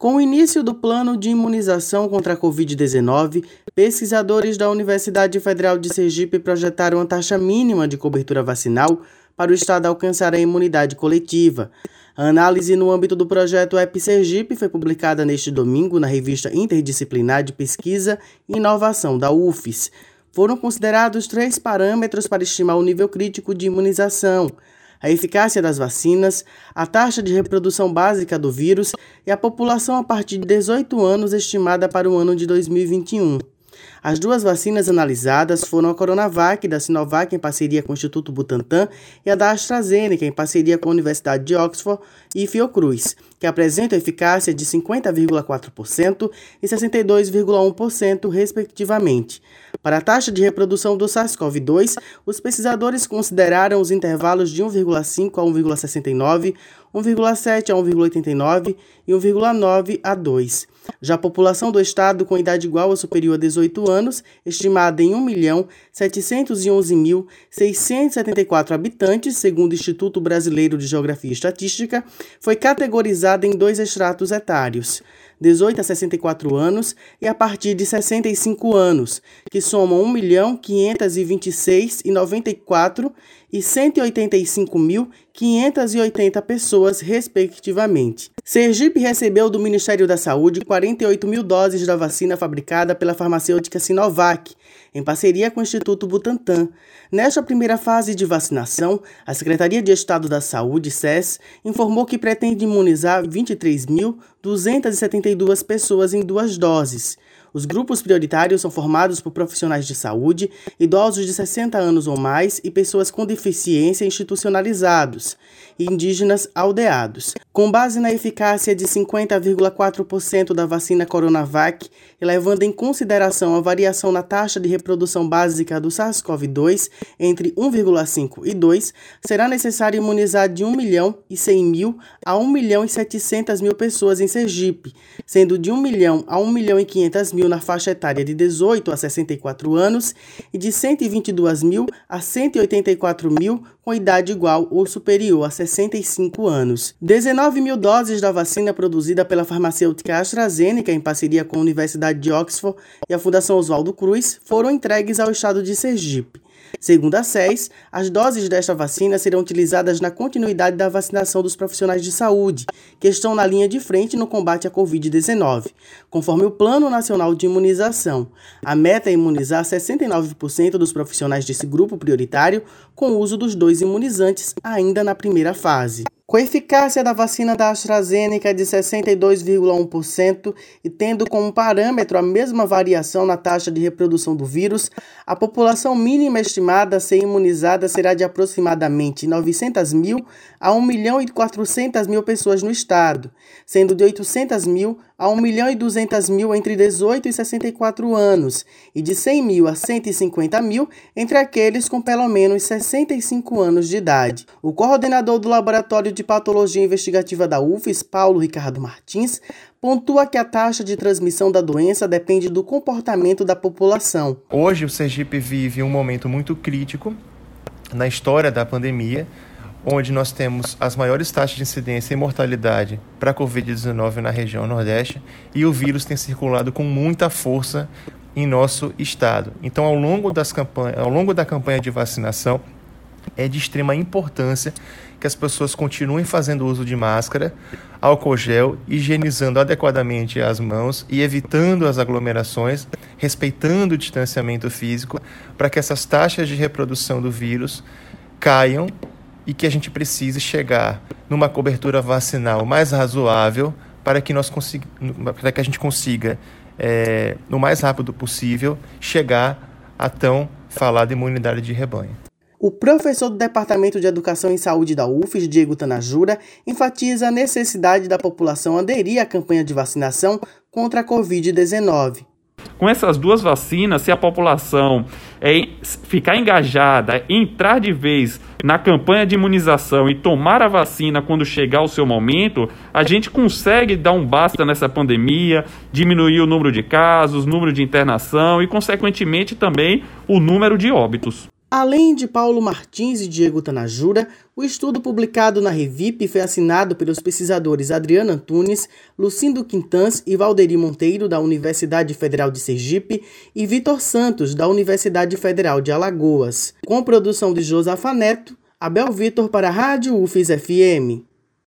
Com o início do plano de imunização contra a Covid-19, pesquisadores da Universidade Federal de Sergipe projetaram a taxa mínima de cobertura vacinal para o Estado alcançar a imunidade coletiva. A análise no âmbito do projeto EP Sergipe foi publicada neste domingo na revista interdisciplinar de pesquisa e inovação da UFES. Foram considerados três parâmetros para estimar o nível crítico de imunização a eficácia das vacinas, a taxa de reprodução básica do vírus e a população a partir de 18 anos estimada para o ano de 2021. As duas vacinas analisadas foram a Coronavac, da Sinovac, em parceria com o Instituto Butantan, e a da AstraZeneca, em parceria com a Universidade de Oxford e Fiocruz, que apresentam eficácia de 50,4% e 62,1%, respectivamente. Para a taxa de reprodução do SARS-CoV-2, os pesquisadores consideraram os intervalos de 1,5 a 1,69, 1,7 a 1,89 e 1,9 a 2. Já a população do estado com idade igual ou superior a 18 anos, estimada em 1.711.674 habitantes, segundo o Instituto Brasileiro de Geografia e Estatística, foi categorizada em dois estratos etários. 18 a 64 anos e a partir de 65 anos, que somam 1.526.094 e 185.580 pessoas, respectivamente. Sergipe recebeu do Ministério da Saúde 48 mil doses da vacina fabricada pela farmacêutica Sinovac, em parceria com o Instituto Butantan. Nesta primeira fase de vacinação, a Secretaria de Estado da Saúde, SES, informou que pretende imunizar 23.272 pessoas em duas doses. Os grupos prioritários são formados por profissionais de saúde, idosos de 60 anos ou mais e pessoas com deficiência institucionalizados e indígenas aldeados. Com base na eficácia de 50,4% da vacina Coronavac e levando em consideração a variação na taxa de reprodução básica do SARS-CoV-2 entre 1,5 e 2, será necessário imunizar de 1 milhão e 100 mil a 1 milhão e 700 mil pessoas em Sergipe, sendo de 1 milhão a 1 milhão e 500 mil na faixa etária de 18 a 64 anos e de 122 mil a 184 mil com idade igual ou superior a 65 anos. 19 mil doses da vacina produzida pela farmacêutica AstraZeneca em parceria com a Universidade de Oxford e a Fundação Oswaldo Cruz foram entregues ao estado de Sergipe. Segundo a SES, as doses desta vacina serão utilizadas na continuidade da vacinação dos profissionais de saúde, que estão na linha de frente no combate à Covid-19, conforme o Plano Nacional de Imunização. A meta é imunizar 69% dos profissionais desse grupo prioritário com o uso dos dois imunizantes ainda na primeira fase. Com a eficácia da vacina da AstraZeneca de 62,1% e tendo como parâmetro a mesma variação na taxa de reprodução do vírus, a população mínima estimada a ser imunizada será de aproximadamente 900 mil a 1 milhão e 400 mil pessoas no estado, sendo de 800 mil a 1 milhão e 200 mil entre 18 e 64 anos e de 100 mil a 150 mil entre aqueles com pelo menos 65 anos de idade. O coordenador do Laboratório de Patologia Investigativa da UFES, Paulo Ricardo Martins, pontua que a taxa de transmissão da doença depende do comportamento da população. Hoje o Sergipe vive um momento muito crítico na história da pandemia onde nós temos as maiores taxas de incidência e mortalidade para a Covid-19 na região Nordeste e o vírus tem circulado com muita força em nosso estado. Então, ao longo, das campanhas, ao longo da campanha de vacinação, é de extrema importância que as pessoas continuem fazendo uso de máscara, álcool gel, higienizando adequadamente as mãos e evitando as aglomerações, respeitando o distanciamento físico, para que essas taxas de reprodução do vírus caiam e que a gente precise chegar numa cobertura vacinal mais razoável para que, nós consiga, para que a gente consiga, é, no mais rápido possível, chegar a tão falada imunidade de rebanho. O professor do Departamento de Educação e Saúde da UFES, Diego Tanajura, enfatiza a necessidade da população aderir à campanha de vacinação contra a Covid-19. Com essas duas vacinas, se a população é, ficar engajada, entrar de vez na campanha de imunização e tomar a vacina quando chegar o seu momento, a gente consegue dar um basta nessa pandemia, diminuir o número de casos, número de internação e, consequentemente, também o número de óbitos. Além de Paulo Martins e Diego Tanajura, o estudo publicado na Revip foi assinado pelos pesquisadores Adriana Antunes, Lucindo Quintans e Valderi Monteiro, da Universidade Federal de Sergipe, e Vitor Santos, da Universidade Federal de Alagoas, com produção de Josafa Neto, Abel Vitor para a Rádio UFES FM.